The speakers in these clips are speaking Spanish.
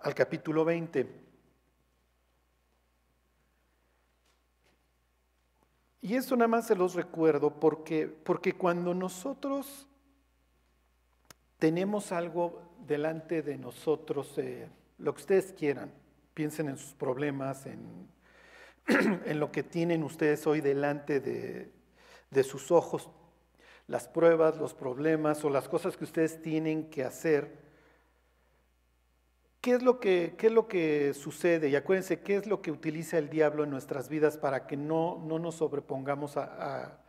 al capítulo 20. Y esto nada más se los recuerdo porque, porque cuando nosotros tenemos algo delante de nosotros, eh, lo que ustedes quieran, piensen en sus problemas, en, en lo que tienen ustedes hoy delante de, de sus ojos, las pruebas, los problemas o las cosas que ustedes tienen que hacer. ¿Qué es, lo que, ¿Qué es lo que sucede? Y acuérdense, ¿qué es lo que utiliza el diablo en nuestras vidas para que no, no nos sobrepongamos a,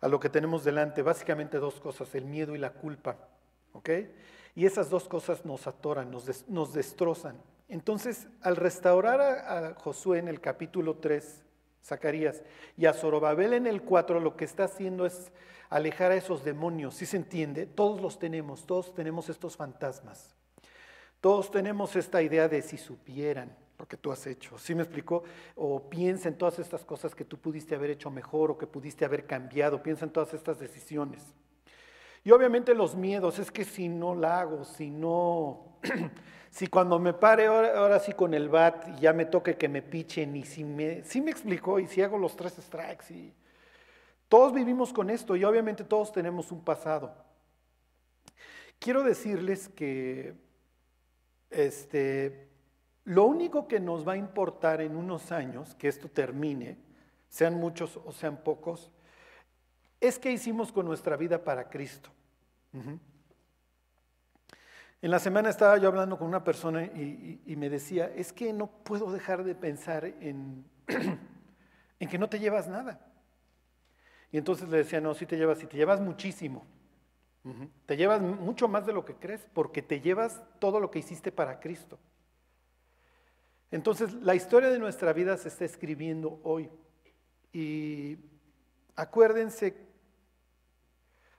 a, lo que tenemos delante? Básicamente dos cosas, el miedo y la culpa. ¿Ok? Y esas dos cosas nos atoran, nos, nos destrozan. Entonces, al restaurar a, Josué en el capítulo 3, Zacarías, y a Zorobabel en el 4, lo que está haciendo es alejar a esos demonios. ¿Sí se entiende? Todos los tenemos, todos tenemos estos fantasmas. Todos tenemos esta idea de si supieran lo que tú has hecho. ¿Sí me explicó? O piensa en todas estas cosas que tú pudiste haber hecho mejor o que pudiste haber cambiado. Piensa en todas estas decisiones. Y obviamente los miedos, es que si no la hago, si no, si cuando me pare ahora, sí con el bat y ya me toque que me pichen y si me, si me explicó y si hago los tres strikes todos vivimos con esto y obviamente todos tenemos un pasado. Quiero decirles que este, lo único que nos va a importar en unos años, que esto termine, sean muchos o sean pocos, es que hicimos con nuestra vida para Cristo. En la semana estaba yo hablando con una persona y, me decía, es que no puedo dejar de pensar en, en, que no te llevas nada. Y entonces le decía, no, sí te llevas, sí te llevas muchísimo. Te llevas mucho más de lo que crees porque te llevas todo lo que hiciste para Cristo. Entonces, la historia de nuestra vida se está escribiendo hoy. Y acuérdense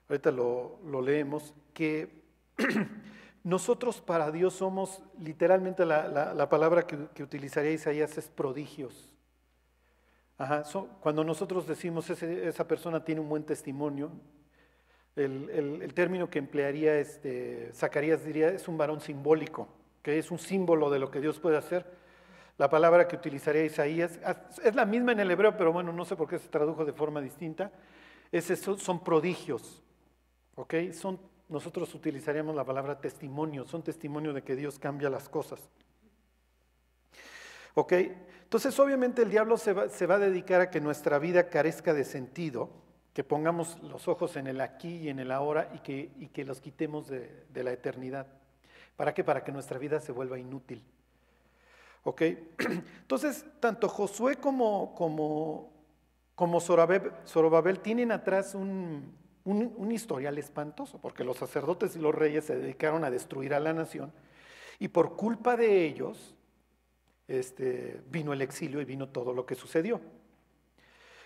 ahorita lo, leemos, que nosotros para Dios somos, literalmente la, palabra que, utilizaría Isaías es prodigios. cuando nosotros decimos esa persona tiene un buen testimonio, el, término que emplearía este, Zacarías diría es un varón simbólico, que es un símbolo de lo que Dios puede hacer. La palabra que utilizaría Isaías es la misma en el hebreo, pero bueno, no sé por qué se tradujo de forma distinta. Es, son prodigios. ¿Ok? Son, nosotros utilizaríamos la palabra testimonio, son testimonio de que Dios cambia las cosas. ¿Ok? Entonces, obviamente el diablo se va, se va, a dedicar a que nuestra vida carezca de sentido, que pongamos los ojos en el aquí y en el ahora y que, y que los quitemos de, de, la eternidad. ¿Para qué? Para que nuestra vida se vuelva inútil. ¿Ok? Entonces, tanto Josué como, como, como Zorobabel tienen atrás un, un, historial espantoso, porque los sacerdotes y los reyes se dedicaron a destruir a la nación y por culpa de ellos este, vino el exilio y vino todo lo que sucedió.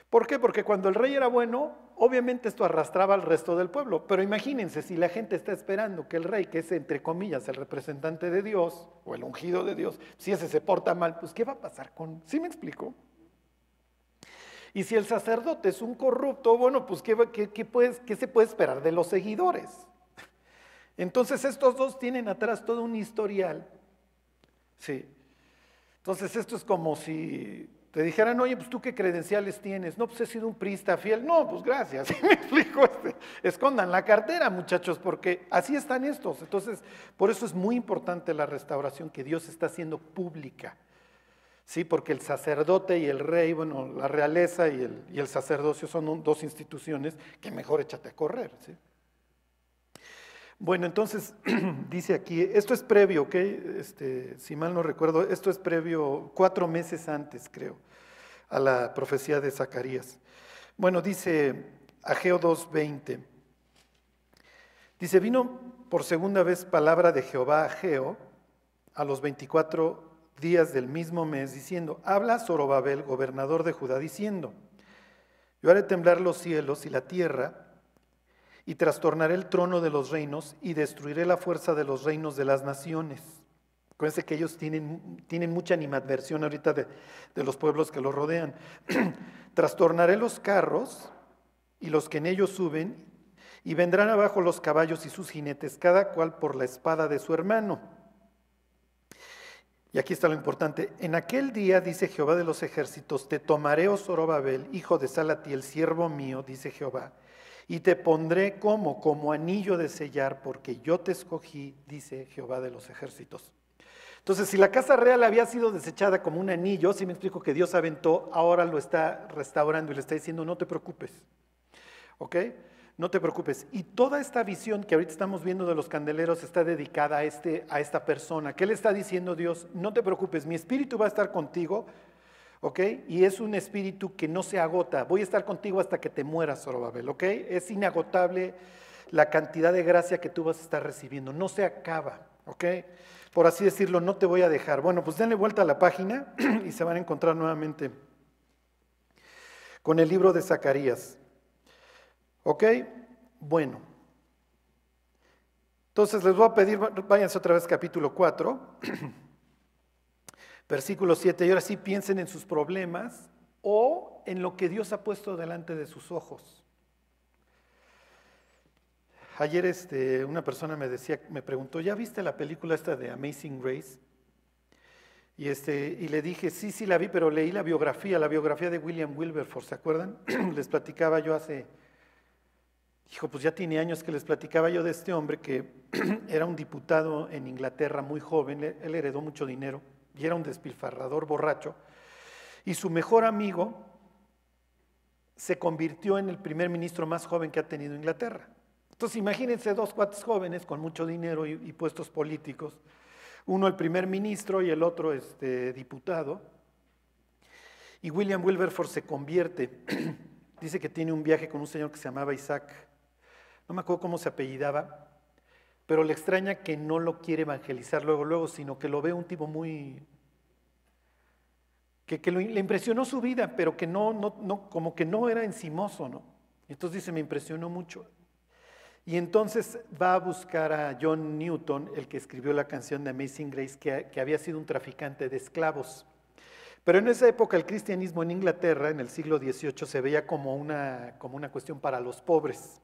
¿Por qué? Porque cuando el rey era bueno, obviamente esto arrastraba al resto del pueblo. Pero imagínense, si la gente está esperando que el rey, que es entre comillas el representante de Dios o el ungido de Dios, si ese se porta mal, pues ¿qué va a pasar con... ¿Sí me explico? Y si el sacerdote es un corrupto, bueno, pues ¿qué, se puede esperar de los seguidores? Entonces estos dos tienen atrás todo un historial. Sí. Entonces esto es como si te dijeran, oye, pues tú qué credenciales tienes. No, pues he sido un priista fiel. No, pues gracias. me explico? Este, escondan la cartera, muchachos, porque así están estos. Entonces, por eso es muy importante la restauración que Dios está haciendo pública. Sí, porque el sacerdote y el rey, bueno, la realeza y el, y el sacerdocio son dos instituciones que mejor échate a correr. ¿sí? Bueno, entonces dice aquí, esto es previo, ¿ok? Este, si mal no recuerdo, esto es previo cuatro meses antes, creo, a la profecía de Zacarías. Bueno, dice Ageo 2.20, dice, vino por segunda vez palabra de Jehová a Ageo a los 24 días del mismo mes, diciendo, habla Zorobabel, gobernador de Judá, diciendo, yo haré temblar los cielos y la tierra, y trastornaré el trono de los reinos, y destruiré la fuerza de los reinos de las naciones. Acuérdense que ellos tienen, tienen mucha animadversión ahorita de, de los pueblos que los rodean. trastornaré los carros y los que en ellos suben, y vendrán abajo los caballos y sus jinetes, cada cual por la espada de su hermano Y aquí está lo importante. En aquel día, dice Jehová de los ejércitos, te tomaré, oh Zorobabel, hijo de Salatiel, siervo mío, dice Jehová, y te pondré como, como anillo de sellar, porque yo te escogí, dice Jehová de los ejércitos. Entonces, si la casa real había sido desechada como un anillo, si me explico que Dios aventó, ahora lo está restaurando y le está diciendo, no te preocupes. ¿Ok? No te preocupes. Y toda esta visión que ahorita estamos viendo de los candeleros está dedicada a, este, a esta persona. ¿Qué le está diciendo Dios? No te preocupes, mi espíritu va a estar contigo, ¿ok? Y es un espíritu que no se agota. Voy a estar contigo hasta que te mueras, Zorobabel, ¿ok? Es inagotable la cantidad de gracia que tú vas a estar recibiendo. No se acaba, ¿ok? Por así decirlo, no te voy a dejar. Bueno, pues denle vuelta a la página y se van a encontrar nuevamente con el libro de Zacarías. ¿Ok? Bueno. Entonces les voy a pedir, váyanse otra vez capítulo 4, versículo 7, y ahora sí piensen en sus problemas o en lo que Dios ha puesto delante de sus ojos. Ayer este, una persona me decía, me preguntó, ¿ya viste la película esta de Amazing Grace? Y, este, y le dije, sí, sí la vi, pero leí la biografía, la biografía de William Wilberforce, ¿se acuerdan? Les platicaba yo hace Dijo, pues ya tiene años que les platicaba yo de este hombre que era un diputado en Inglaterra muy joven, él heredó mucho dinero y era un despilfarrador borracho. Y su mejor amigo se convirtió en el primer ministro más joven que ha tenido Inglaterra. Entonces imagínense dos cuates jóvenes con mucho dinero y, puestos políticos, uno el primer ministro y el otro este, diputado. Y William Wilberforce se convierte, dice que tiene un viaje con un señor que se llamaba Isaac no me acuerdo cómo se apellidaba, pero le extraña que no lo quiere evangelizar luego, luego, sino que lo ve un tipo muy... que, le impresionó su vida, pero que no, no, no, como que no era encimoso, ¿no? entonces dice, me impresionó mucho. Y entonces va a buscar a John Newton, el que escribió la canción de Amazing Grace, que, que había sido un traficante de esclavos. Pero en esa época el cristianismo en Inglaterra, en el siglo XVIII, se veía como una, como una cuestión para los pobres.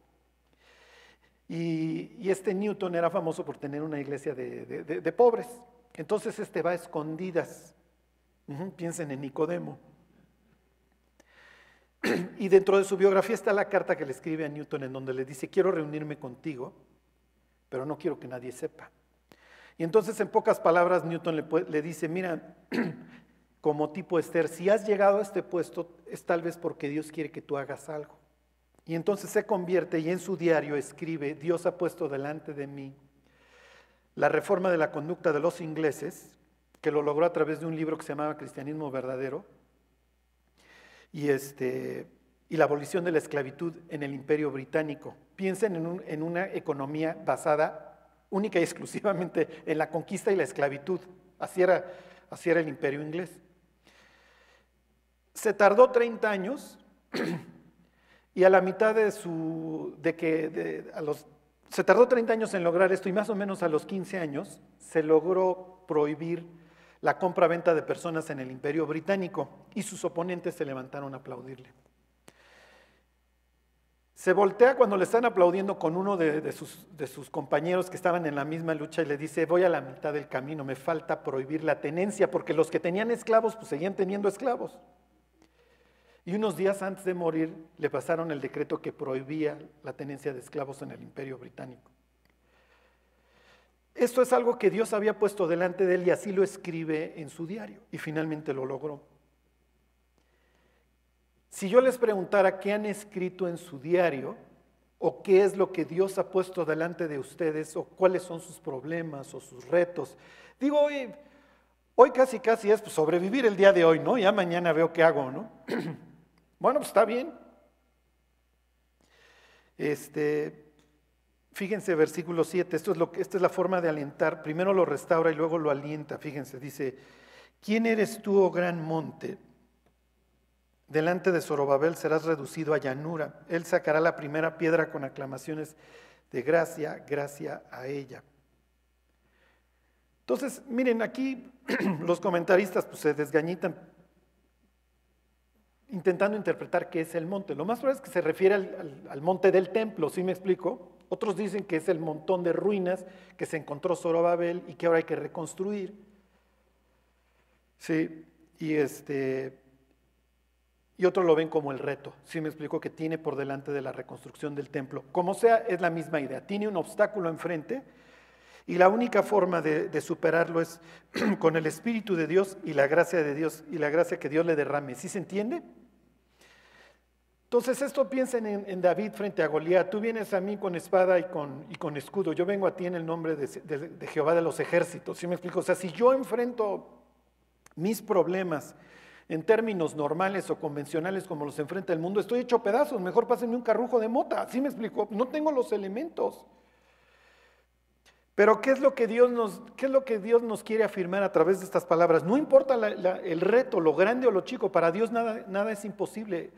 Y, este Newton era famoso por tener una iglesia de, pobres. Entonces este va a escondidas. piensen en Nicodemo. Y dentro de su biografía está la carta que le escribe a Newton en donde le dice, quiero reunirme contigo, pero no quiero que nadie sepa. Y entonces en pocas palabras Newton le, le dice, mira, como tipo Esther, si has llegado a este puesto es tal vez porque Dios quiere que tú hagas algo. Y entonces se convierte y en su diario escribe, Dios ha puesto delante de mí la reforma de la conducta de los ingleses, que lo logró a través de un libro que se llamaba Cristianismo Verdadero, y, este, y la abolición de la esclavitud en el imperio británico. Piensen en, en una economía basada única y exclusivamente en la conquista y la esclavitud. Así era, así era el imperio inglés. Se tardó 30 años y a la mitad de su, que se tardó 30 años en lograr esto y más o menos a los 15 años se logró prohibir la compra-venta de personas en el imperio británico y sus oponentes se levantaron a aplaudirle. Se voltea cuando le están aplaudiendo con uno de, sus, de, sus, compañeros que estaban en la misma lucha y le dice, voy a la mitad del camino, me falta prohibir la tenencia, porque los que tenían esclavos pues seguían teniendo esclavos. Y unos días antes de morir le pasaron el decreto que prohibía la tenencia de esclavos en el imperio británico. Esto es algo que Dios había puesto delante de él y así lo escribe en su diario y finalmente lo logró. Si yo les preguntara qué han escrito en su diario o qué es lo que Dios ha puesto delante de ustedes o cuáles son sus problemas o sus retos, digo, hoy, hoy casi casi es sobrevivir el día de hoy, ¿no? Ya mañana veo qué hago, ¿no? Bueno, pues está bien. Este, fíjense, versículo 7, esto es lo, esta es la forma de alentar. Primero lo restaura y luego lo alienta. Fíjense, dice, ¿quién eres tú, oh gran monte? Delante de Zorobabel serás reducido a llanura. Él sacará la primera piedra con aclamaciones de gracia, gracia a ella. Entonces, miren, aquí los comentaristas pues, se desgañitan intentando interpretar qué es el monte. Lo más probable es que se refiere al, monte del templo, ¿sí me explico? Otros dicen que es el montón de ruinas que se encontró Zorobabel y que ahora hay que reconstruir. Sí, y este y otros lo ven como el reto. Sí me explico que tiene por delante de la reconstrucción del templo. Como sea, es la misma idea. Tiene un obstáculo enfrente y la única forma de, superarlo es con el Espíritu de Dios y la gracia de Dios y la gracia que Dios le derrame. ¿Sí se entiende? Entonces esto piensen en, David frente a Goliat. Tú vienes a mí con espada y con, escudo. Yo vengo a ti en el nombre de, Jehová de los ejércitos. ¿Sí me explico? O sea, si yo enfrento mis problemas en términos normales o convencionales como los enfrenta el mundo, estoy hecho pedazos, mejor pásenme un carrujo de mota, ¿sí me explico? No tengo los elementos. Pero ¿qué es lo que Dios nos, qué es lo que Dios nos quiere afirmar a través de estas palabras? No importa el reto, lo grande o lo chico, para Dios nada, nada es imposible.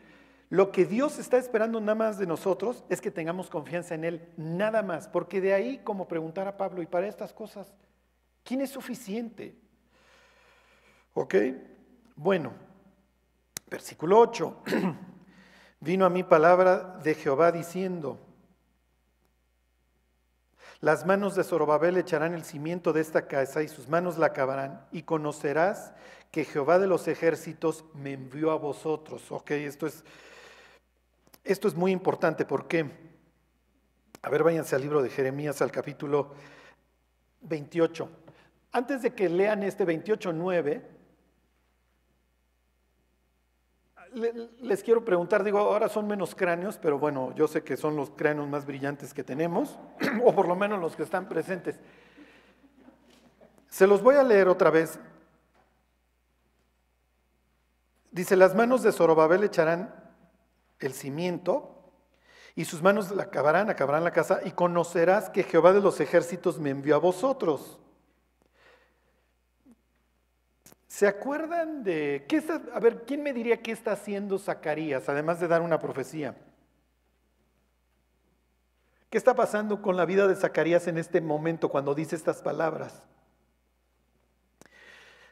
Lo que Dios está esperando nada más de nosotros es que tengamos confianza en Él, nada más, porque de ahí, como preguntar a Pablo, y para estas cosas, ¿quién es suficiente? ¿Ok? Bueno, versículo 8. Vino a mí palabra de Jehová diciendo, las manos de Zorobabel echarán el cimiento de esta casa y sus manos la acabarán y conocerás que Jehová de los ejércitos me envió a vosotros. Ok, esto es, esto es muy importante. ¿Por qué? A ver, váyanse al libro de Jeremías, al capítulo 28. Antes de que lean este 28.9, les quiero preguntar, digo, ahora son menos cráneos, pero bueno, yo sé que son los cráneos más brillantes que tenemos, o por lo menos los que están presentes. Se los voy a leer otra vez. Dice, las manos de Zorobabel echarán el cimiento y sus manos la acabarán, acabarán la casa y conocerás que Jehová de los ejércitos me envió a vosotros. ¿Se acuerdan de qué está, a ver, quién me diría qué está haciendo Zacarías, además de dar una profecía? ¿Qué está pasando con la vida de Zacarías en este momento cuando dice estas palabras?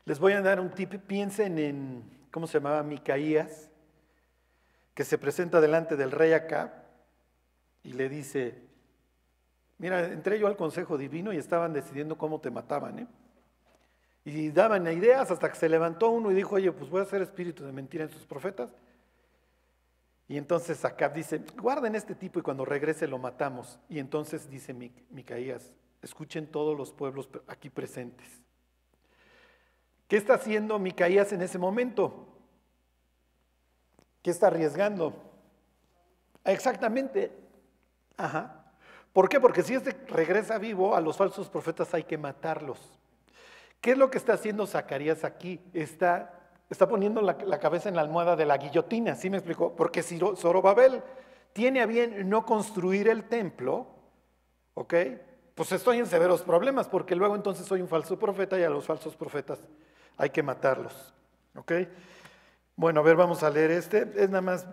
Les voy a dar un tip, piensen en, ¿cómo se llamaba? Micaías, que se presenta delante del rey acá y le dice, mira, entré yo al consejo divino y estaban decidiendo cómo te mataban, ¿eh? Y daban ideas hasta que se levantó uno y dijo, oye, pues voy a hacer espíritu de mentira en sus profetas. Y entonces Acab dice, guarden este tipo y cuando regrese lo matamos. Y entonces dice Micaías, escuchen todos los pueblos aquí presentes. ¿Qué está haciendo Micaías en ese momento? ¿Qué está arriesgando? Exactamente. Ajá. ¿Por qué? Porque si este regresa vivo, a los falsos profetas hay que matarlos. ¿Qué es lo que está haciendo Zacarías aquí? Está, está poniendo la, cabeza en la almohada de la guillotina, ¿sí me explicó? Porque si Zorobabel tiene a bien no construir el templo, ¿ok? Pues estoy en severos problemas, porque luego entonces soy un falso profeta y a los falsos profetas hay que matarlos, ¿ok? Bueno, a ver, vamos a leer este. Es nada más,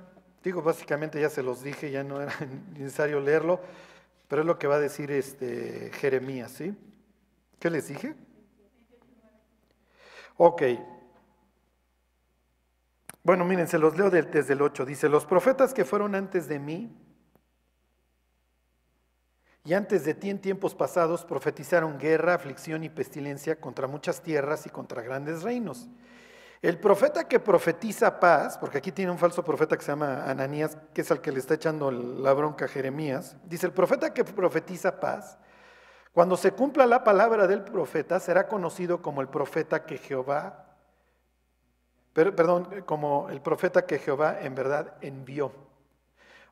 digo, básicamente ya se los dije, ya no era necesario leerlo, pero es lo que va a decir este Jeremías, ¿sí? ¿Qué les dije? Ok. Bueno, miren, se los leo desde el 8. Dice, los profetas que fueron antes de mí y antes de ti en tiempos pasados profetizaron guerra, aflicción y pestilencia contra muchas tierras y contra grandes reinos. El profeta que profetiza paz, porque aquí tiene un falso profeta que se llama Ananías, que es al que le está echando la bronca a Jeremías, dice, el profeta que profetiza paz, cuando se cumpla la palabra del profeta, será conocido como el profeta que Jehová, perdón, como el profeta que Jehová en verdad envió.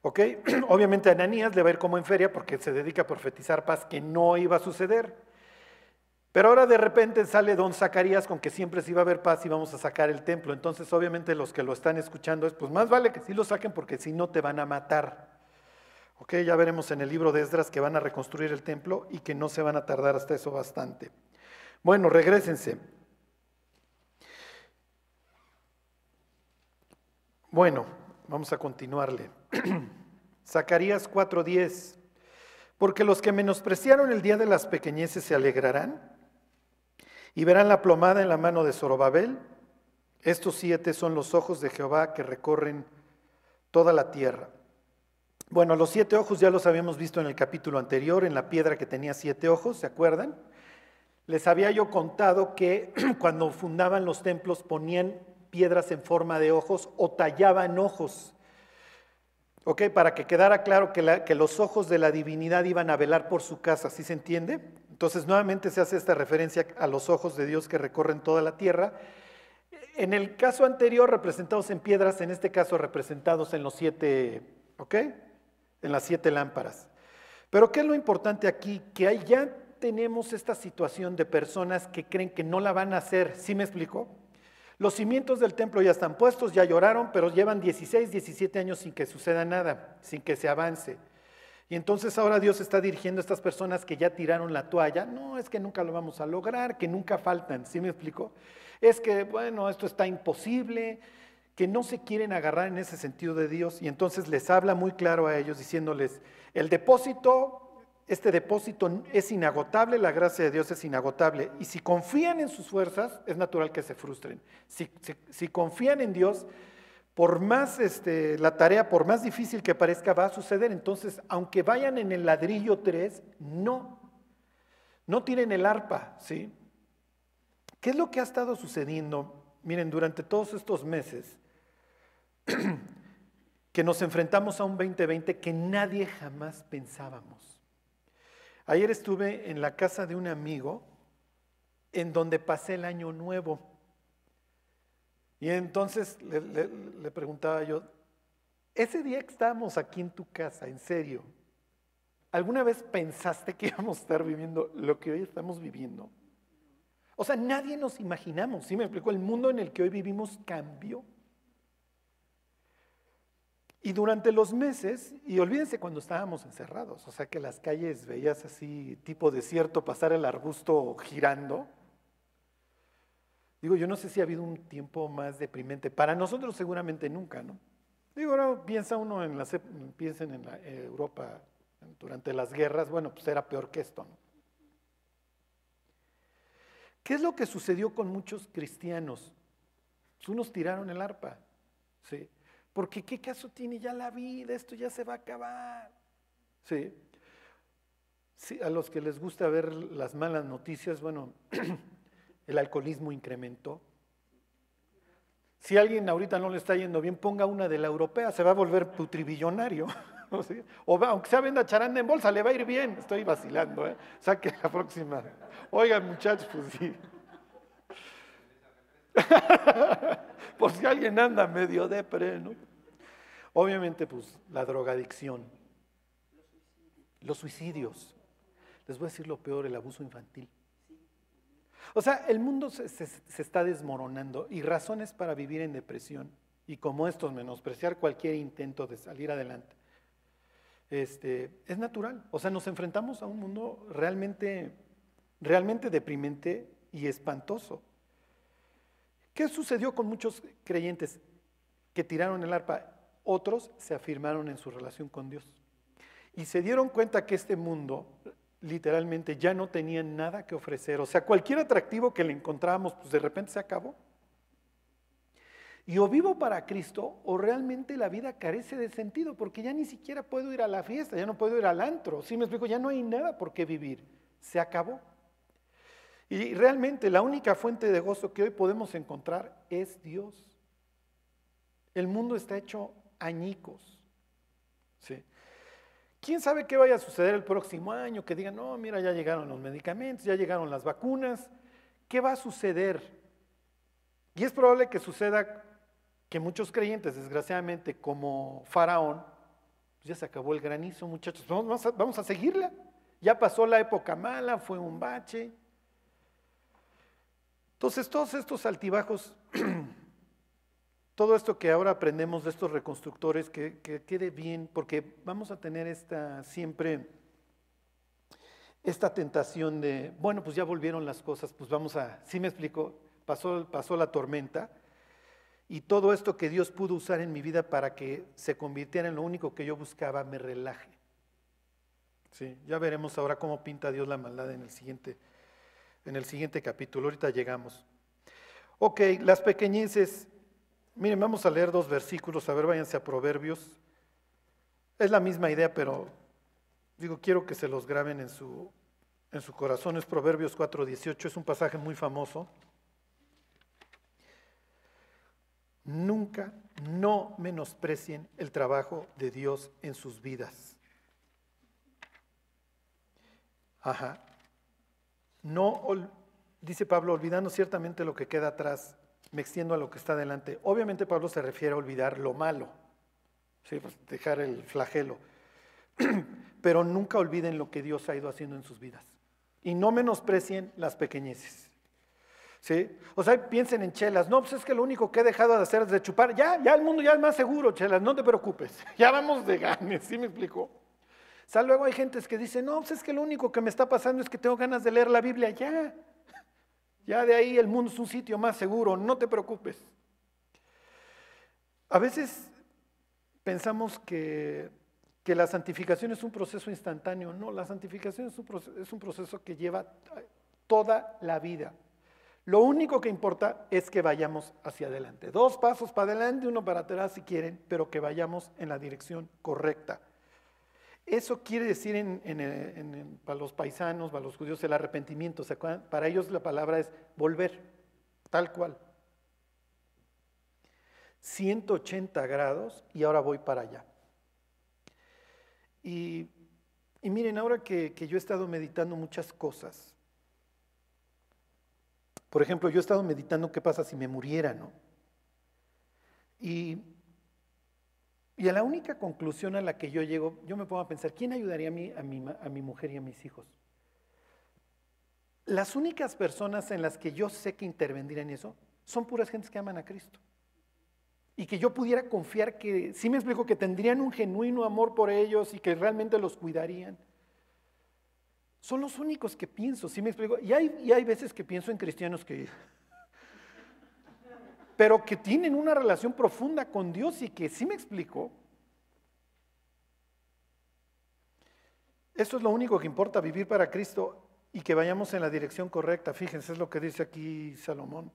¿Ok? Obviamente Ananías le va a ir como en feria porque se dedica a profetizar paz que no iba a suceder. Pero ahora de repente sale don Zacarías con que siempre se iba a haber paz y vamos a sacar el templo. Entonces obviamente los que lo están escuchando es, pues más vale que sí lo saquen porque si no te van a matar. Ok, ya veremos en el libro de Esdras que van a reconstruir el templo y que no se van a tardar hasta eso bastante. Bueno, regresense. Bueno, vamos a continuarle. Zacarías 4:10. Porque los que menospreciaron el día de las pequeñeces se alegrarán y verán la plomada en la mano de Zorobabel. Estos siete son los ojos de Jehová que recorren toda la tierra. Bueno, los siete ojos ya los habíamos visto en el capítulo anterior, en la piedra que tenía siete ojos, ¿se acuerdan? Les había yo contado que cuando fundaban los templos ponían piedras en forma de ojos o tallaban ojos. ¿Ok? Para que quedara claro que, que, los ojos de la divinidad iban a velar por su casa, ¿sí se entiende? Entonces nuevamente se hace esta referencia a los ojos de Dios que recorren toda la tierra. En el caso anterior representados en piedras, en este caso representados en los siete, ¿ok? En las siete lámparas. Pero ¿qué es lo importante aquí? Que ya tenemos esta situación de personas que creen que no la van a hacer, ¿sí me explico? Los cimientos del templo ya están puestos, ya lloraron, pero llevan 16, 17 años sin que suceda nada, sin que se avance. Y entonces ahora Dios está dirigiendo a estas personas que ya tiraron la toalla. No, es que nunca lo vamos a lograr, que nunca faltan, ¿sí me explico? Es que, bueno, esto está imposible, que no se quieren agarrar en ese sentido de Dios. Y entonces les habla muy claro a ellos diciéndoles, el depósito este depósito es inagotable, la gracia de Dios es inagotable. Y si confían en sus fuerzas, es natural que se frustren. Si, confían en Dios, por más este, la tarea, por más difícil que parezca, va a suceder. Entonces, aunque vayan en el ladrillo 3, no, no tienen el arpa, ¿sí? ¿Qué es lo que ha estado sucediendo? Miren, durante todos estos meses que nos enfrentamos a un 2020 que nadie jamás pensábamos. Ayer estuve en la casa de un amigo en donde pasé el año nuevo. Y entonces le, preguntaba yo, ese día que estábamos aquí en tu casa, en serio, ¿alguna vez pensaste que íbamos a estar viviendo lo que hoy estamos viviendo? O sea, nadie nos imaginamos, ¿sí me explico? El mundo en el que hoy vivimos cambió. Y durante los meses, y olvídense cuando estábamos encerrados, o sea que las calles veías así tipo desierto pasar el arbusto girando. Digo, yo no sé si ha habido un tiempo más deprimente. Para nosotros seguramente nunca, ¿no? Digo, ahora piensa uno en las, piensen en la Europa durante las guerras, bueno, pues era peor que esto, ¿no? ¿Qué es lo que sucedió con muchos cristianos? Pues unos tiraron el arpa, ¿sí? Porque ¿qué caso tiene ya la vida? Esto ya se va a acabar. Sí a los que les gusta ver las malas noticias, bueno, el alcoholismo incrementó. Si alguien ahorita no le está yendo bien, ponga una de la europea, se va a volver putribillonario. O aunque sea venda charanda en bolsa, le va a ir bien. Estoy vacilando, ¿eh? La próxima. Oigan, muchachos, pues sí. Por si alguien anda medio depre, ¿no? Obviamente, pues la drogadicción, los suicidios. Les voy a decir lo peor, el abuso infantil. O sea, el mundo se, está desmoronando y razones para vivir en depresión y como estos menospreciar cualquier intento de salir adelante. Este, es natural. O sea, nos enfrentamos a un mundo realmente, realmente deprimente y espantoso. ¿Qué sucedió con muchos creyentes que tiraron el arpa? Otros se afirmaron en su relación con Dios. Y se dieron cuenta que este mundo literalmente ya no tenía nada que ofrecer. O sea, cualquier atractivo que le encontrábamos, pues de repente se acabó. Y o vivo para Cristo o realmente la vida carece de sentido porque ya ni siquiera puedo ir a la fiesta, ya no puedo ir al antro. Si me explico, ya no hay nada por qué vivir. Se acabó. Y realmente la única fuente de gozo que hoy podemos encontrar es Dios. El mundo está hecho añicos. ¿sí? ¿Quién sabe qué vaya a suceder el próximo año? Que digan, no, mira, ya llegaron los medicamentos, ya llegaron las vacunas. ¿Qué va a suceder? Y es probable que suceda que muchos creyentes, desgraciadamente, como Faraón, pues ya se acabó el granizo, muchachos, vamos a, vamos a seguirla. Ya pasó la época mala, fue un bache. Entonces, todos estos altibajos todo esto que ahora aprendemos de estos reconstructores, que, quede bien, porque vamos a tener esta siempre esta tentación de, bueno, pues ya volvieron las cosas, pues vamos a, ¿sí me explico? Pasó, pasó la tormenta y todo esto que Dios pudo usar en mi vida para que se convirtiera en lo único que yo buscaba, me relaje. Sí, ya veremos ahora cómo pinta Dios la maldad en el siguiente, en el siguiente capítulo. Ahorita llegamos. Ok, las pequeñeces Miren, vamos a leer dos versículos, a ver, váyanse a Proverbios. Es la misma idea, pero digo, quiero que se los graben en su, en su corazón es Proverbios 4:18, es un pasaje muy famoso. Nunca, no menosprecien el trabajo de Dios en sus vidas. Ajá. No, dice Pablo, olvidando ciertamente lo que queda atrás, me extiendo a lo que está delante. Obviamente Pablo se refiere a olvidar lo malo, ¿sí? Pues dejar el flagelo. Pero nunca olviden lo que Dios ha ido haciendo en sus vidas. Y no menosprecien las pequeñeces. ¿Sí? O sea, piensen en chelas. No, pues es que lo único que he dejado de hacer es de chupar. Ya, ya el mundo ya es más seguro, chelas, no te preocupes. Ya vamos de ganes, ¿sí me explico? O luego hay gentes que dicen, no, pues es que lo único que me está pasando es que tengo ganas de leer la Biblia. Ya, ya de ahí el mundo es un sitio más seguro, no te preocupes. A veces pensamos que, la santificación es un proceso instantáneo. No, la santificación es un, proceso, es un proceso que lleva toda la vida. Lo único que importa es que vayamos hacia adelante. Dos pasos para adelante, uno para atrás si quieren, pero que vayamos en la dirección correcta. Eso quiere decir para los paisanos, para los judíos, el arrepentimiento. Para ellos la palabra es volver, tal cual. 180 grados y ahora voy para allá. Y, miren, ahora que, que, yo he estado meditando muchas cosas, por ejemplo, yo he estado meditando qué pasa si me muriera, ¿no? Y y a la única conclusión a la que yo llego, yo me pongo a pensar, ¿quién ayudaría a mí, a mi, a mi mujer y a mis hijos? Las únicas personas en las que yo sé que intervendrían en eso son puras gentes que aman a Cristo. Y que yo pudiera confiar que, sí me explico, que tendrían un genuino amor por ellos y que realmente los cuidarían. Son los únicos que pienso, sí me explico. Y hay, y hay veces que pienso en cristianos que pero que tienen una relación profunda con Dios y que sí me explico. Eso es lo único que importa, vivir para Cristo y que vayamos en la dirección correcta. Fíjense, es lo que dice aquí Salomón.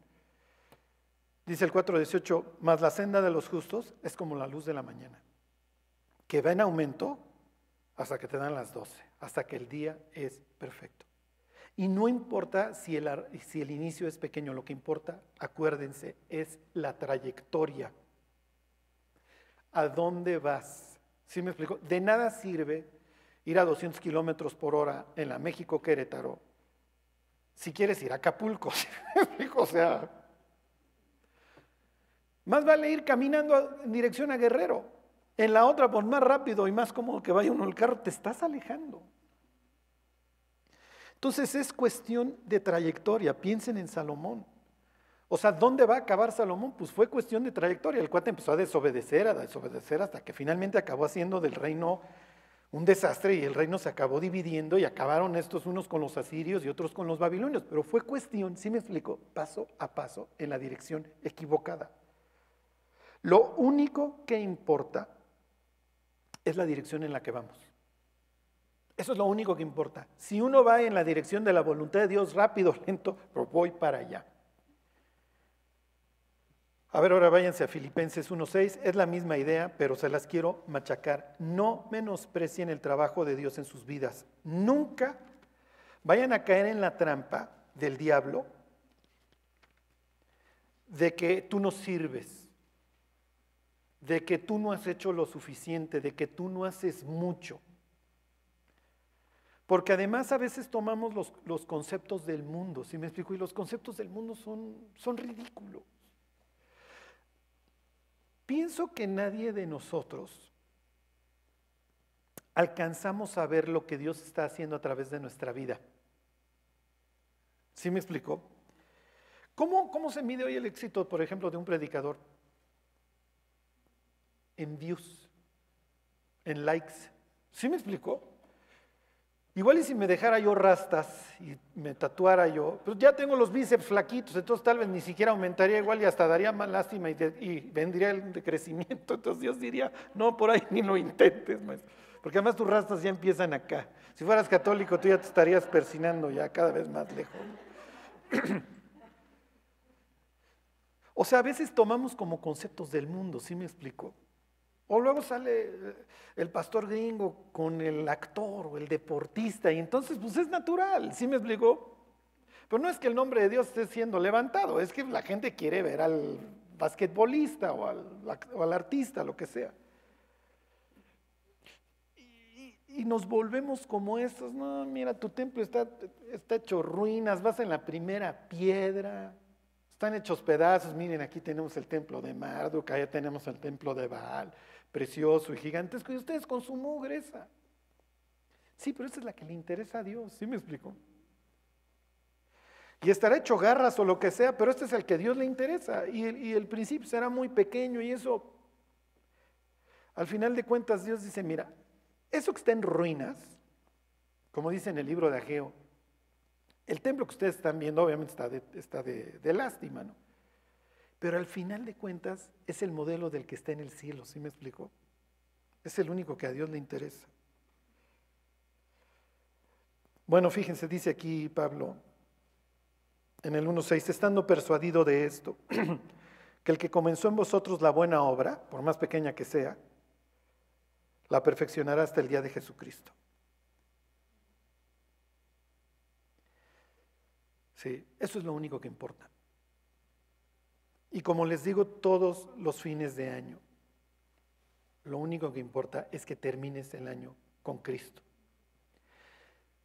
Dice el 4.18, más la senda de los justos es como la luz de la mañana, que va en aumento hasta que te dan las 12, hasta que el día es perfecto. Y no importa si el, si el inicio es pequeño, lo que importa, acuérdense, es la trayectoria. ¿A dónde vas? ¿Sí me explico? De nada sirve ir a 200 kilómetros por hora en la México Querétaro si quieres ir a Acapulco. ¿sí me explico? O sea, más vale ir caminando en dirección a Guerrero. En la otra, por más rápido y más cómodo que vaya uno el carro, te estás alejando. Entonces es cuestión de trayectoria. Piensen en Salomón. O sea, ¿dónde va a acabar Salomón? Pues fue cuestión de trayectoria. El cuate empezó a desobedecer, a desobedecer hasta que finalmente acabó haciendo del reino un desastre y el reino se acabó dividiendo y acabaron estos unos con los asirios y otros con los babilonios. Pero fue cuestión, sí me explico, paso a paso en la dirección equivocada. Lo único que importa es la dirección en la que vamos. Eso es lo único que importa. Si uno va en la dirección de la voluntad de Dios, rápido, lento, pero voy para allá. A ver, ahora váyanse a Filipenses 1.6. Es la misma idea, pero se las quiero machacar. No menosprecien el trabajo de Dios en sus vidas. Nunca vayan a caer en la trampa del diablo de que tú no sirves, de que tú no has hecho lo suficiente, de que tú no haces mucho. Porque además a veces tomamos los, conceptos del mundo, ¿sí me explico? Y los conceptos del mundo son, son ridículos. Pienso que nadie de nosotros alcanzamos a ver lo que Dios está haciendo a través de nuestra vida. ¿Sí me explico? ¿Cómo, ¿Cómo, se mide hoy el éxito, por ejemplo, de un predicador? En views, en likes. ¿Sí me explico? Igual y si me dejara yo rastas y me tatuara yo, pues ya tengo los bíceps flaquitos, entonces tal vez ni siquiera aumentaría igual y hasta daría más lástima y, vendría el decrecimiento. Entonces Dios diría, no, por ahí ni lo intentes, porque además tus rastas ya empiezan acá. Si fueras católico, tú ya te estarías persinando ya cada vez más lejos. o sea, a veces tomamos como conceptos del mundo, ¿sí me explico? O luego sale eh, el pastor gringo con el actor o el deportista y entonces pues es natural, ¿sí me explico? Pero no es que el nombre de Dios esté siendo levantado, es que la gente quiere ver al basquetbolista o al, o al artista, lo que sea. Y, nos volvemos como estos, no, mira, tu templo está, está hecho ruinas, vas en la primera piedra, están hechos pedazos, miren, aquí tenemos el templo de Marduk, allá tenemos el templo de Baal, precioso y gigantesco, y ustedes con su mugreza. Sí, pero esa es la que le interesa a Dios, ¿sí me explico? Y estará hecho garras o lo que sea, pero este es el que a Dios le interesa. Y el, principio será muy pequeño y eso, al final de cuentas, Dios dice, mira, eso que está en ruinas, como dice en el libro de Ageo, el templo que ustedes están viendo obviamente está de, está de, lástima, ¿no? Pero al final de cuentas es el modelo del que está en el cielo, ¿sí me explico? Es el único que a Dios le interesa. Bueno, fíjense, dice aquí Pablo en el 1.6, estando persuadido de esto, que el que comenzó en vosotros la buena obra, por más pequeña que sea, la perfeccionará hasta el día de Jesucristo. Sí, eso es lo único que importa. Y como les digo todos los fines de año, lo único que importa es que termines el año con Cristo.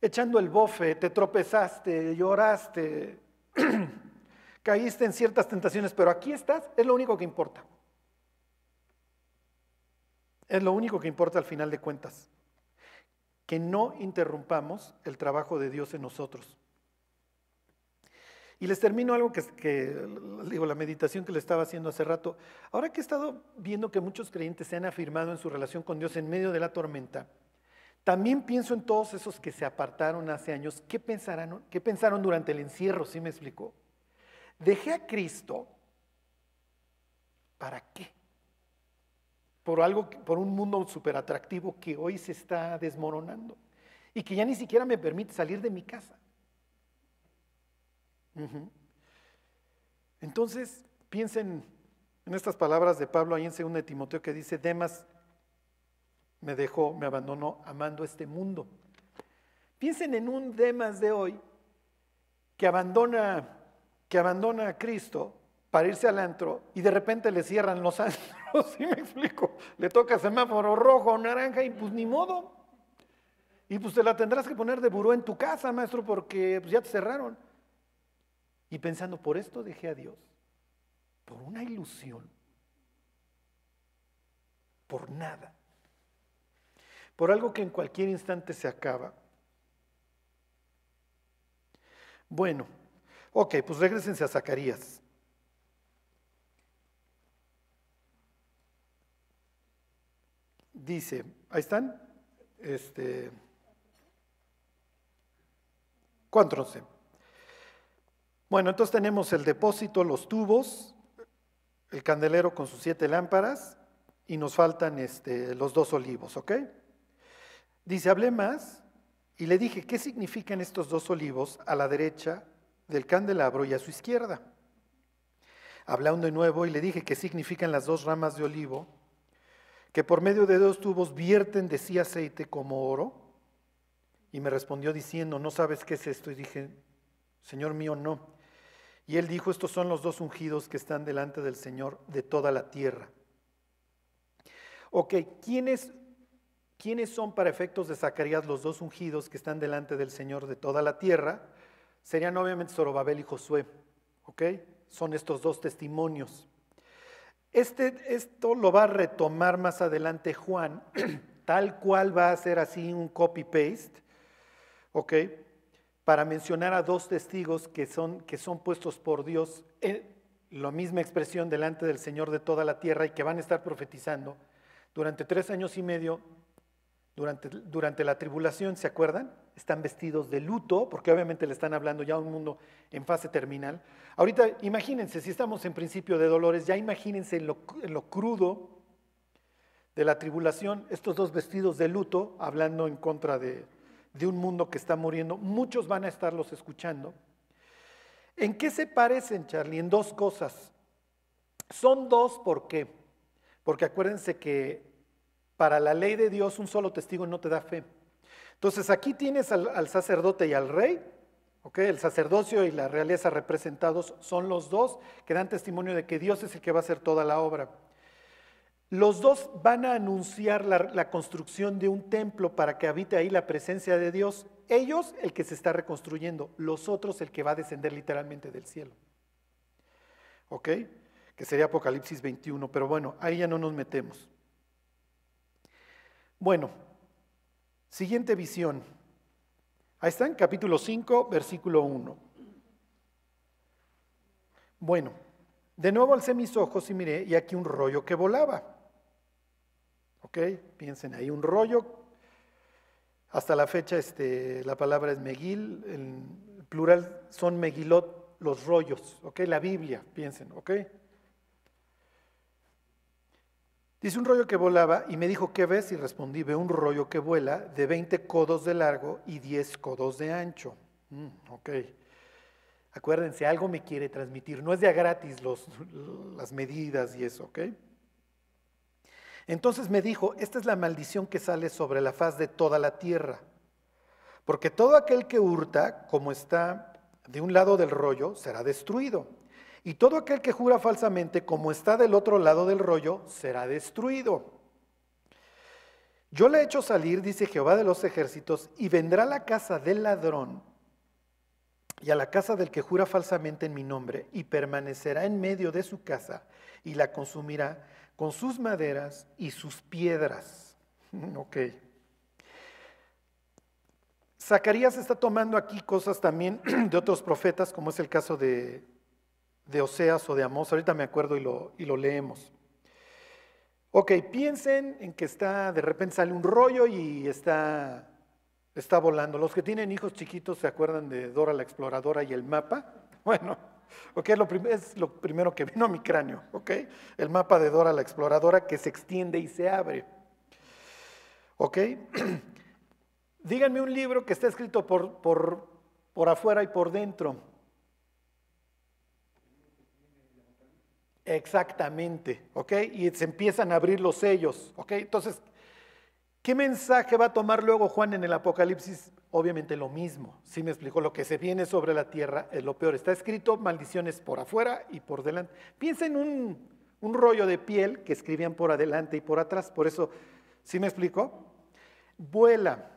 Echando el bofe, te tropezaste, lloraste, caíste en ciertas tentaciones, pero aquí estás, es lo único que importa. Es lo único que importa al final de cuentas. Que no interrumpamos el trabajo de Dios en nosotros. Y les termino algo que, digo, la meditación que le estaba haciendo hace rato. Ahora que he estado viendo que muchos creyentes se han afirmado en su relación con Dios en medio de la tormenta, también pienso en todos esos que se apartaron hace años. ¿Qué qué pensaron durante el encierro? ¿Sí me explicó? Dejé a Cristo. ¿Para qué? Por algo, por un mundo súper atractivo que hoy se está desmoronando y que ya ni siquiera me permite salir de mi casa. Entonces, piensen en estas palabras de Pablo ahí en 2 de Timoteo que dice, Demas me dejó, me abandonó amando este mundo. Piensen en un Demas de hoy que abandona, que abandona a Cristo para irse al antro y de repente le cierran los antros, ¿sí me explico? Le toca semáforo rojo o naranja y pues ni modo. Y pues te la tendrás que poner de buró en tu casa, maestro, porque pues, ya te cerraron. Y pensando, por esto dejé a Dios, por una ilusión, por nada, por algo que en cualquier instante se acaba. Bueno, ok, pues regresense a Zacarías. Dice, ahí están, este, ¿cuántos? Bueno, entonces tenemos el depósito, los tubos, el candelero con sus siete lámparas y nos faltan este, los dos olivos, ¿ok? Dice, hablé más y le dije, ¿qué significan estos dos olivos a la derecha del candelabro y a su izquierda? Hablando de nuevo y le dije, ¿qué significan las dos ramas de olivo que por medio de dos tubos vierten de sí aceite como oro? Y me respondió diciendo, ¿no sabes qué es esto? Y dije, Señor mío, no. Y él dijo, estos son los dos ungidos que están delante del Señor de toda la tierra. Ok, ¿quiénes, ¿quiénes son para efectos de Zacarías los dos ungidos que están delante del Señor de toda la tierra? Serían obviamente Zorobabel y Josué. ¿Ok? Son estos dos testimonios. Este, esto lo va a retomar más adelante Juan, tal cual va a ser así un copy-paste. ¿Ok? Para mencionar a dos testigos que son, que son puestos por Dios en la misma expresión delante del Señor de toda la tierra y que van a estar profetizando durante tres años y medio, durante, durante la tribulación, ¿se acuerdan? Están vestidos de luto, porque obviamente le están hablando ya a un mundo en fase terminal. Ahorita imagínense, si estamos en principio de dolores, ya imagínense lo, en lo crudo de la tribulación, estos dos vestidos de luto, hablando en contra de, de un mundo que está muriendo, muchos van a estarlos escuchando. ¿En qué se parecen, Charlie? En dos cosas. Son dos, ¿por qué? Porque acuérdense que Para la ley de Dios, un solo testigo no te da fe. Entonces aquí tienes al, sacerdote y al rey, ¿ok? El sacerdocio y la realeza representados son los dos que dan testimonio de que Dios es el que va a hacer toda la obra. Los dos van a anunciar la, construcción de un templo para que habite ahí la presencia de Dios. Ellos el que se está reconstruyendo, los otros el que va a descender literalmente del cielo. ¿Ok? Que sería Apocalipsis 21, pero bueno, ahí ya no nos metemos. Bueno, siguiente visión. Ahí está en capítulo 5, versículo 1. Bueno, de nuevo alcé mis ojos y miré y aquí un rollo que volaba. ¿Ok? Piensen ahí, un rollo. Hasta la fecha este, la palabra es megil, el plural son megilot, los rollos, ¿ok? La Biblia, piensen, ¿ok? Dice un rollo que volaba y me dijo, ¿qué ves? Y respondí, veo un rollo que vuela de 20 codos de largo y 10 codos de ancho. Mm, ok. Acuérdense, algo me quiere transmitir. No es de a gratis las medidas y eso, ¿ok? Entonces me dijo, esta es la maldición que sale sobre la faz de toda la tierra. Porque todo aquel que hurta, como está de un lado del rollo, será destruido. Y todo aquel que jura falsamente, como está del otro lado del rollo, será destruido. Yo le he hecho salir, dice Jehová de los ejércitos, y vendrá a la casa del ladrón y a la casa del que jura falsamente en mi nombre, y permanecerá en medio de su casa, y la consumirá con sus maderas y sus piedras. Ok. Zacarías está tomando aquí cosas también de otros profetas, como es el caso de de Oseas o de Amós, ahorita me acuerdo y lo, y lo leemos. Ok, piensen en que está, de repente sale un rollo y está, está volando. Los que tienen hijos chiquitos se acuerdan de Dora la Exploradora y el mapa. Bueno, ok, lo es lo primero que vino a mi cráneo, ok. El mapa de Dora la Exploradora que se extiende y se abre. Ok, díganme un libro que está escrito por, por, por afuera y por dentro. Exactamente, ¿ok? Y se empiezan a abrir los sellos, ¿ok? Entonces, ¿qué mensaje va a tomar luego Juan en el Apocalipsis? Obviamente lo mismo, sí me explicó, lo que se viene sobre la tierra es lo peor. Está escrito maldiciones por afuera y por delante. Piensa en un, un rollo de piel que escribían por adelante y por atrás, por eso, ¿sí me explicó? Vuela,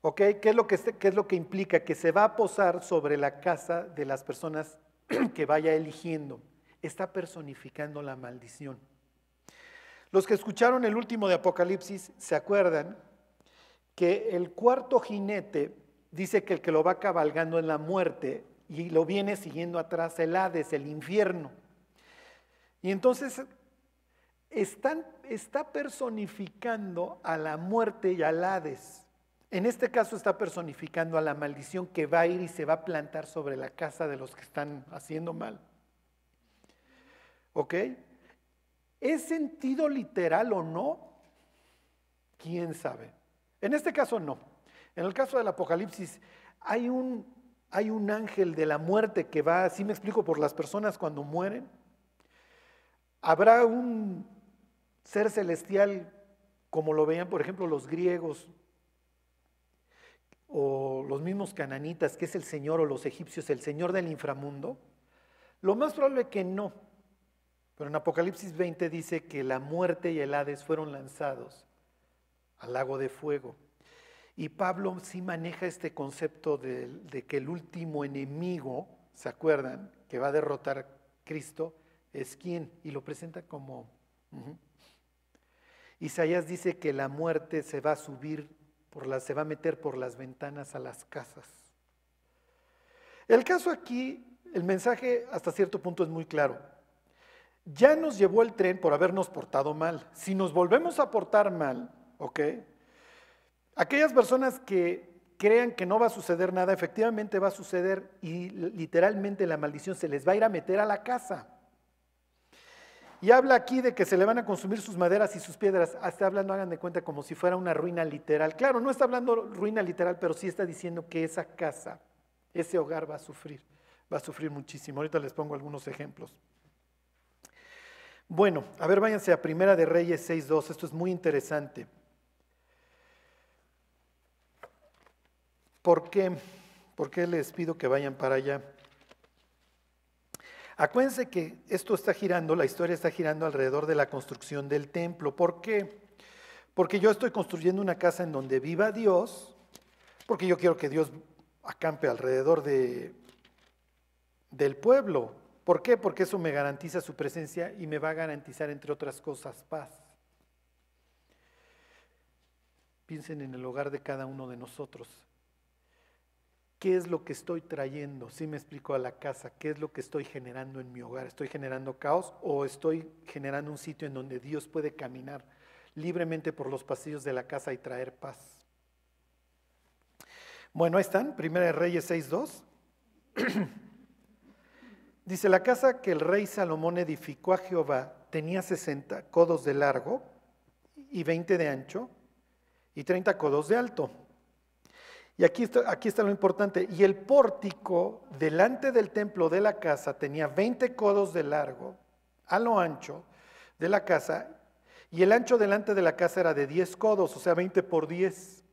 ¿ok? ¿Qué es lo que, qué es lo que implica? Que se va a posar sobre la casa de las personas que vaya eligiendo está personificando la maldición. Los que escucharon el último de Apocalipsis se acuerdan que el cuarto jinete dice que el que lo va cabalgando en la muerte y lo viene siguiendo atrás el Hades, el infierno. Y entonces está personificando a la muerte y al Hades. En este caso está personificando a la maldición que va a ir y se va a plantar sobre la casa de los que están haciendo mal. ¿Ok? ¿Es sentido literal o no? ¿Quién sabe? En este caso no. En el caso del Apocalipsis hay un, hay un ángel de la muerte que va, así me explico, por las personas cuando mueren. Habrá un ser celestial como lo veían, por ejemplo, los griegos o los mismos cananitas, que es el Señor o los egipcios, el Señor del inframundo. Lo más probable es que no. Pero en Apocalipsis 20 dice que la muerte y el Hades fueron lanzados al lago de fuego. Y Pablo sí maneja este concepto de, que el último enemigo, ¿se acuerdan? Que va a derrotar a Cristo, es quién, y lo presenta como... Isaías dice que la muerte se va a subir, por la, se va a meter por las ventanas a las casas. El caso aquí, el mensaje hasta cierto punto es muy claro ya nos llevó el tren por habernos portado mal. Si nos volvemos a portar mal, ¿ok? Aquellas personas que crean que no va a suceder nada, efectivamente va a suceder y literalmente la maldición se les va a ir a meter a la casa. Y habla aquí de que se le van a consumir sus maderas y sus piedras. Hasta hablando, hagan de cuenta, como si fuera una ruina literal. Claro, no está hablando ruina literal, pero sí está diciendo que esa casa, ese hogar va a sufrir, va a sufrir muchísimo. Ahorita les pongo algunos ejemplos. Bueno, a ver, váyanse a Primera de Reyes 6.2, esto es muy interesante. ¿Por qué? ¿Por qué les pido que vayan para allá? Acuérdense que esto está girando, la historia está girando alrededor de la construcción del templo. ¿Por qué? Porque yo estoy construyendo una casa en donde viva Dios, porque yo quiero que Dios acampe alrededor de, del pueblo. ¿Por qué? Porque eso me garantiza su presencia y me va a garantizar, entre otras cosas, paz. Piensen en el hogar de cada uno de nosotros. ¿Qué es lo que estoy trayendo? Si me explico a la casa, ¿qué es lo que estoy generando en mi hogar? ¿Estoy generando caos o estoy generando un sitio en donde Dios puede caminar libremente por los pasillos de la casa y traer paz? Bueno, ahí están, Primera de Reyes 6.2. Dice, la casa que el rey Salomón edificó a Jehová tenía 60 codos de largo y 20 de ancho y 30 codos de alto. Y aquí está, aquí está lo importante. Y el pórtico delante del templo de la casa tenía 20 codos de largo a lo ancho de la casa y el ancho delante de la casa era de 10 codos, o sea, 20 por 10.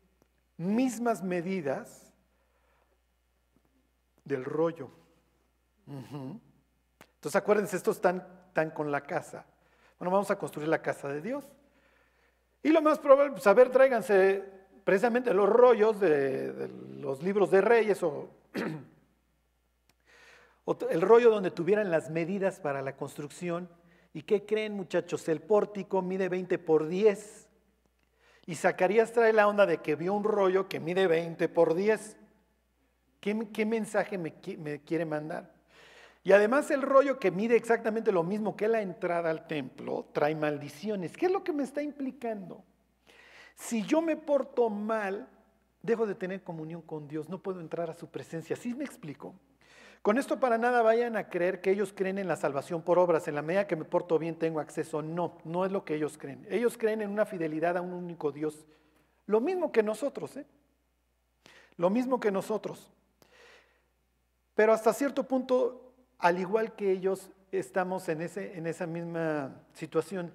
Mismas medidas del rollo. Entonces acuérdense, estos están, están con la casa. Bueno, vamos a construir la casa de Dios. Y lo más probable, pues a ver, tráiganse precisamente los rollos de, los libros de reyes o, o, el rollo donde tuvieran las medidas para la construcción. ¿Y qué creen muchachos? El pórtico mide 20 por 10. Y Zacarías trae la onda de que vio un rollo que mide 20 por 10. ¿Qué, mensaje me, quiere mandar? Y además el rollo que mide exactamente lo mismo que la entrada al templo trae maldiciones. ¿Qué es lo que me está implicando? Si yo me porto mal, dejo de tener comunión con Dios, no puedo entrar a su presencia. ¿Sí me explico? Con esto para nada vayan a creer que ellos creen en la salvación por obras. En la medida que me porto bien tengo acceso. No, no es lo que ellos creen. Ellos creen en una fidelidad a un único Dios. Lo mismo que nosotros, ¿eh? Lo mismo que nosotros. Pero hasta cierto punto, al igual que ellos, estamos en, ese, en esa misma situación.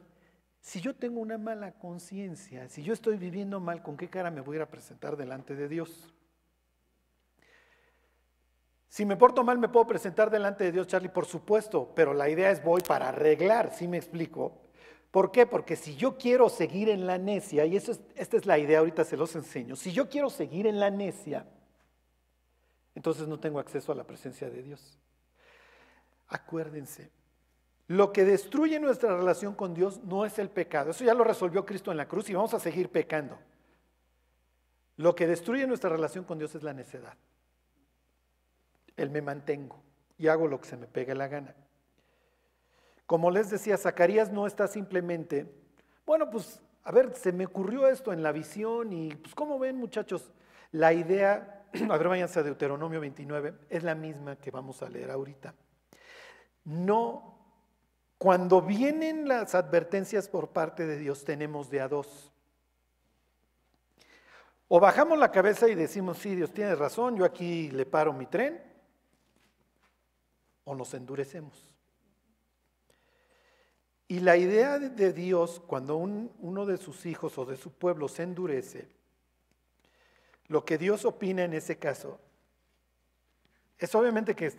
Si yo tengo una mala conciencia, si yo estoy viviendo mal, ¿con qué cara me voy a ir a presentar delante de Dios? Si me porto mal, me puedo presentar delante de Dios, Charlie, por supuesto, pero la idea es voy para arreglar, ¿sí me explico? ¿Por qué? Porque si yo quiero seguir en la necia, y eso esta es la idea, ahorita se los enseño, si yo quiero seguir en la necia, entonces no tengo acceso a la presencia de Dios. Acuérdense, lo que destruye nuestra relación con Dios no es el pecado, eso ya lo resolvió Cristo en la cruz y vamos a seguir pecando. Lo que destruye nuestra relación con Dios es la necedad. El me mantengo y hago lo que se me pegue la gana. Como les decía, Zacarías no está simplemente, bueno, pues a ver, se me ocurrió esto en la visión y pues como ven muchachos, la idea a ver, váyanse a Deuteronomio 29, es la misma que vamos a leer ahorita. No, cuando vienen las advertencias por parte de Dios, tenemos de a dos. O bajamos la cabeza y decimos, sí, Dios tiene razón, yo aquí le paro mi tren, o nos endurecemos. Y la idea de Dios, cuando uno de sus hijos o de su pueblo se endurece, lo que Dios opina en ese caso es obviamente que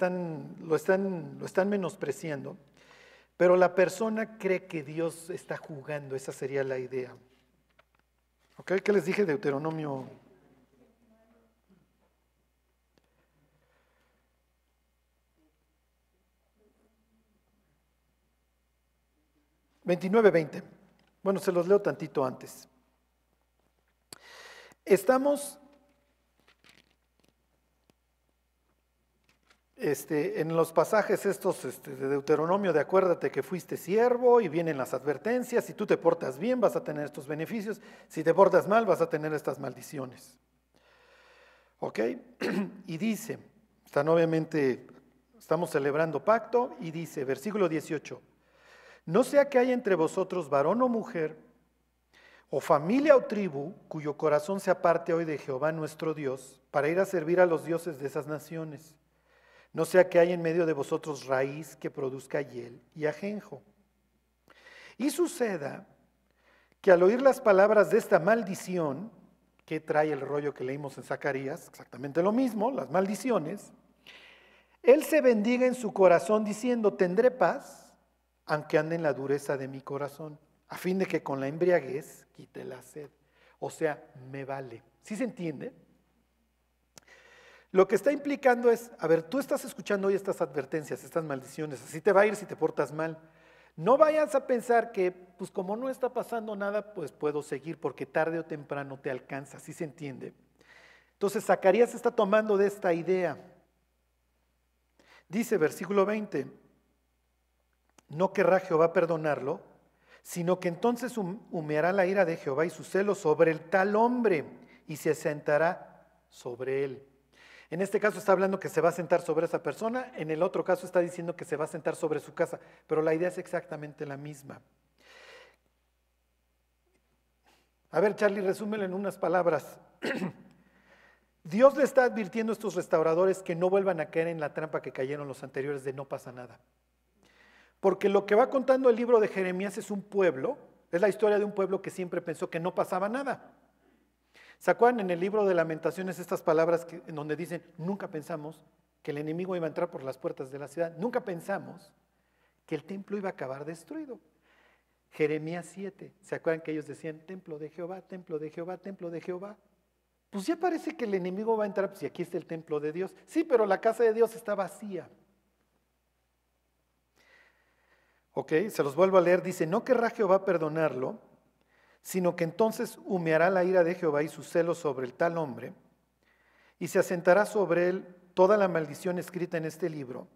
lo, están, menospreciando, pero la persona cree que Dios está jugando, esa sería la idea. ¿Ok? ¿Qué les dije de Deuteronomio? Veintinueve, veinte. Bueno, se los leo tantito antes. Estamos Este, en los pasajes estos este, de Deuteronomio, de acuérdate que fuiste siervo y vienen las advertencias, si tú te portas bien vas a tener estos beneficios, si te portas mal vas a tener estas maldiciones. ¿Ok? Y dice, están obviamente, estamos celebrando pacto y dice, versículo 18, no sea que haya entre vosotros varón o mujer, o familia o tribu, cuyo corazón se aparte hoy de Jehová nuestro Dios, para ir a servir a los dioses de esas naciones no sea que haya en medio de vosotros raíz que produzca hiel y ajenjo. Y suceda que al oír las palabras de esta maldición, que trae el rollo que leímos en Zacarías, exactamente lo mismo, las maldiciones, él se bendiga en su corazón diciendo, tendré paz, aunque ande en la dureza de mi corazón, a fin de que con la embriaguez quite la sed. O sea, me vale. ¿Sí se entiende? Lo que está implicando es, a ver, tú estás escuchando hoy estas advertencias, estas maldiciones, así te va a ir si te portas mal. No vayas a pensar que, pues como no está pasando nada, pues puedo seguir, porque tarde o temprano te alcanza, ¿sí se entiende? Entonces, Zacarías está tomando de esta idea. Dice versículo 20, no querrá Jehová perdonarlo, sino que entonces humeará la ira de Jehová y su celo sobre el tal hombre y se sentará sobre él. En este caso está hablando que se va a sentar sobre esa persona, en el otro caso está diciendo que se va a sentar sobre su casa, pero la idea es exactamente la misma. A ver, Charlie, resúmelo en unas palabras. Dios le está advirtiendo a estos restauradores que no vuelvan a caer en la trampa que cayeron los anteriores de no pasa nada. Porque lo que va contando el libro de Jeremías es un pueblo, es la historia de un pueblo que siempre pensó que no pasaba nada. ¿Se acuerdan en el libro de lamentaciones estas palabras en donde dicen, nunca pensamos que el enemigo iba a entrar por las puertas de la ciudad, nunca pensamos que el templo iba a acabar destruido? Jeremías 7, ¿se acuerdan que ellos decían, templo de Jehová, templo de Jehová, templo de Jehová? Pues ya parece que el enemigo va a entrar, pues si aquí está el templo de Dios. Sí, pero la casa de Dios está vacía. Ok, se los vuelvo a leer, dice, no querrá Jehová perdonarlo, sino que entonces humeará la ira de Jehová y su celo sobre el tal hombre, y se asentará sobre él toda la maldición escrita en este libro,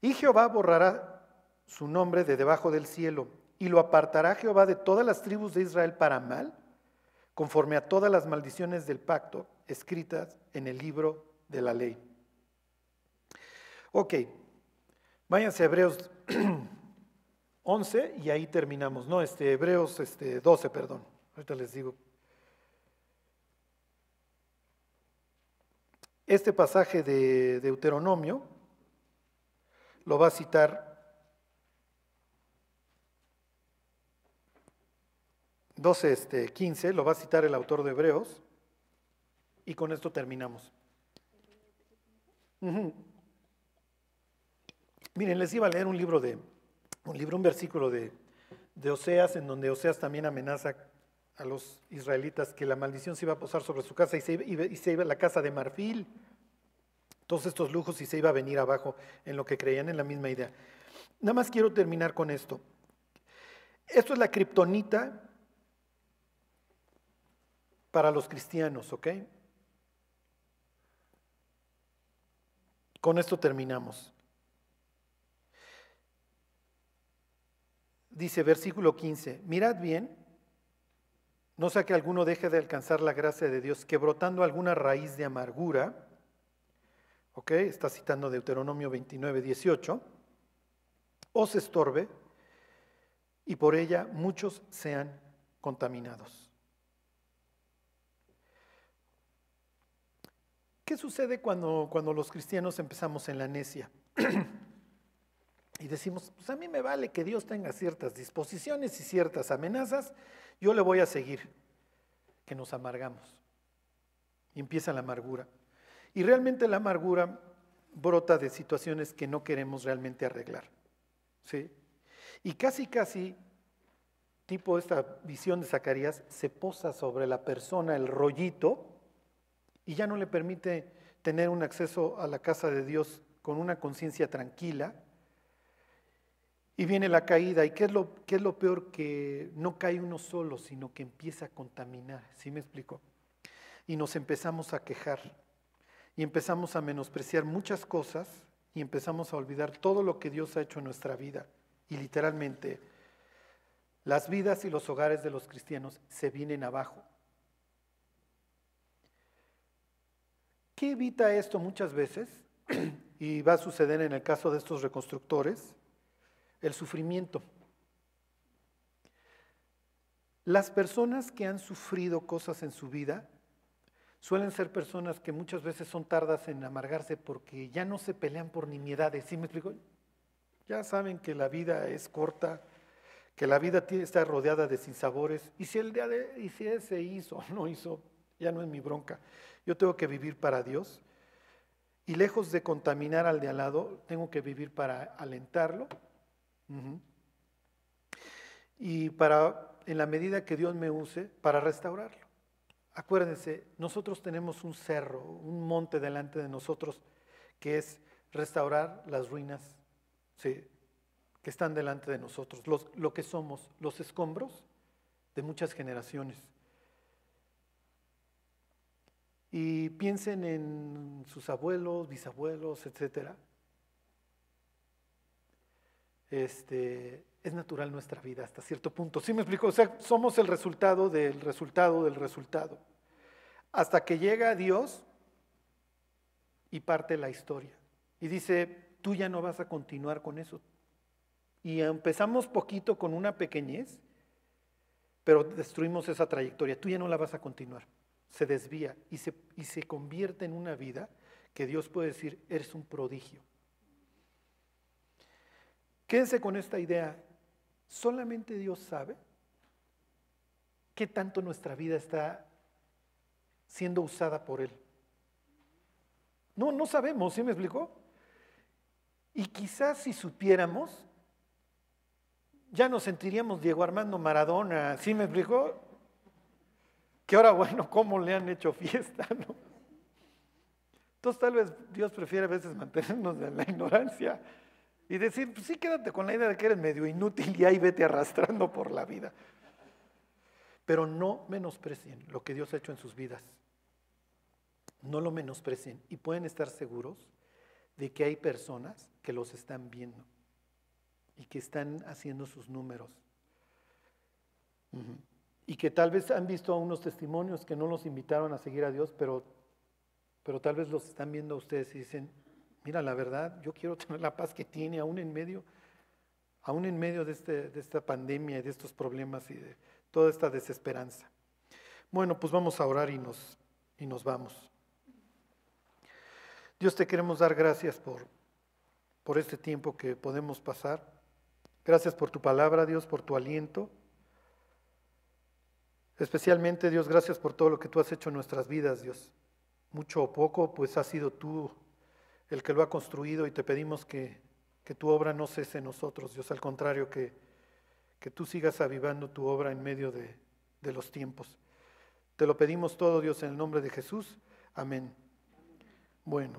y Jehová borrará su nombre de debajo del cielo, y lo apartará Jehová de todas las tribus de Israel para mal, conforme a todas las maldiciones del pacto escritas en el libro de la ley. Ok, váyanse a Hebreos 11 y ahí terminamos. No, este, Hebreos este, 12, perdón. Ahorita les digo. Este pasaje de Deuteronomio lo va a citar 12, este, 15, lo va a citar el autor de Hebreos y con esto terminamos. Miren, les iba a leer un libro de, un libro, un versículo de, Oseas, en donde Oseas también amenaza a los israelitas que la maldición se iba a posar sobre su casa y se, iba, y se iba a la casa de marfil, todos estos lujos y se iba a venir abajo en lo que creían en la misma idea. Nada más quiero terminar con esto. Esto es la kriptonita para los cristianos, ¿ok? Con esto terminamos. Dice versículo 15, mirad bien, no sea que alguno deje de alcanzar la gracia de Dios, que brotando alguna raíz de amargura, ok, está citando Deuteronomio 29, 18, os estorbe y por ella muchos sean contaminados. ¿Qué sucede cuando, cuando los cristianos empezamos en la necia? y decimos, pues a mí me vale que Dios tenga ciertas disposiciones y ciertas amenazas, yo le voy a seguir, que nos amargamos. Y empieza la amargura. Y realmente la amargura brota de situaciones que no queremos realmente arreglar. ¿sí? Y casi, casi, tipo esta visión de Zacarías, se posa sobre la persona el rollito y ya no le permite tener un acceso a la casa de Dios con una conciencia tranquila y viene la caída. ¿Y qué es, lo, qué es lo peor? Que no cae uno solo, sino que empieza a contaminar. ¿Sí me explico? Y nos empezamos a quejar. Y empezamos a menospreciar muchas cosas. Y empezamos a olvidar todo lo que Dios ha hecho en nuestra vida. Y literalmente, las vidas y los hogares de los cristianos se vienen abajo. ¿Qué evita esto muchas veces? y va a suceder en el caso de estos reconstructores el sufrimiento. Las personas que han sufrido cosas en su vida suelen ser personas que muchas veces son tardas en amargarse porque ya no se pelean por nimiedades. ¿Sí me explico? Ya saben que la vida es corta, que la vida está rodeada de sinsabores, y si el día de, y si ese hizo o no hizo, ya no es mi bronca. Yo tengo que vivir para Dios, y lejos de contaminar al de al lado, tengo que vivir para alentarlo, y para, en la medida que Dios me use, para restaurarlo. Acuérdense, nosotros tenemos un cerro, un monte delante de nosotros, que es restaurar las ruinas que están delante de nosotros, lo que somos, los escombros de muchas generaciones. Y piensen en sus abuelos, bisabuelos, etcétera. Este, es natural nuestra vida hasta cierto punto. ¿Sí me explico? O sea, somos el resultado del resultado del resultado. Hasta que llega Dios y parte la historia. Y dice, tú ya no vas a continuar con eso. Y empezamos poquito con una pequeñez, pero destruimos esa trayectoria. Tú ya no la vas a continuar. Se desvía y se, y se convierte en una vida que Dios puede decir, eres un prodigio. Quédense con esta idea. Solamente Dios sabe qué tanto nuestra vida está siendo usada por Él. No, no sabemos, ¿sí me explicó? Y quizás si supiéramos, ya nos sentiríamos Diego Armando Maradona, ¿sí me explicó? Que ahora, bueno, ¿cómo le han hecho fiesta? No? Entonces tal vez Dios prefiere a veces mantenernos en la ignorancia y decir, pues sí, quédate con la idea de que eres medio inútil y ahí vete arrastrando por la vida. Pero no menosprecien lo que Dios ha hecho en sus vidas. No lo menosprecien y pueden estar seguros de que hay personas que los están viendo y que están haciendo sus números. Y que tal vez han visto unos testimonios que no los invitaron a seguir a Dios, pero, pero tal vez los están viendo a ustedes y dicen, Mira, la verdad, yo quiero tener la paz que tiene aún en medio, aún en medio de, este, de esta pandemia y de estos problemas y de toda esta desesperanza. Bueno, pues vamos a orar y nos, y nos vamos. Dios te queremos dar gracias por, por este tiempo que podemos pasar. Gracias por tu palabra, Dios, por tu aliento. Especialmente, Dios, gracias por todo lo que tú has hecho en nuestras vidas, Dios. Mucho o poco, pues has sido tú el que lo ha construido y te pedimos que, tu obra no cese en nosotros, Dios, al contrario, que, que tú sigas avivando tu obra en medio de, de los tiempos. Te lo pedimos todo, Dios, en el nombre de Jesús. Amén. Bueno.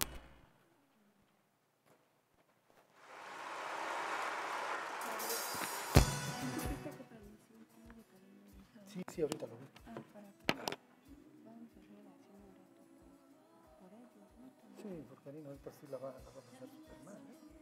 Sí, sí, ahorita lo veo. Sí, porque Karina ahorita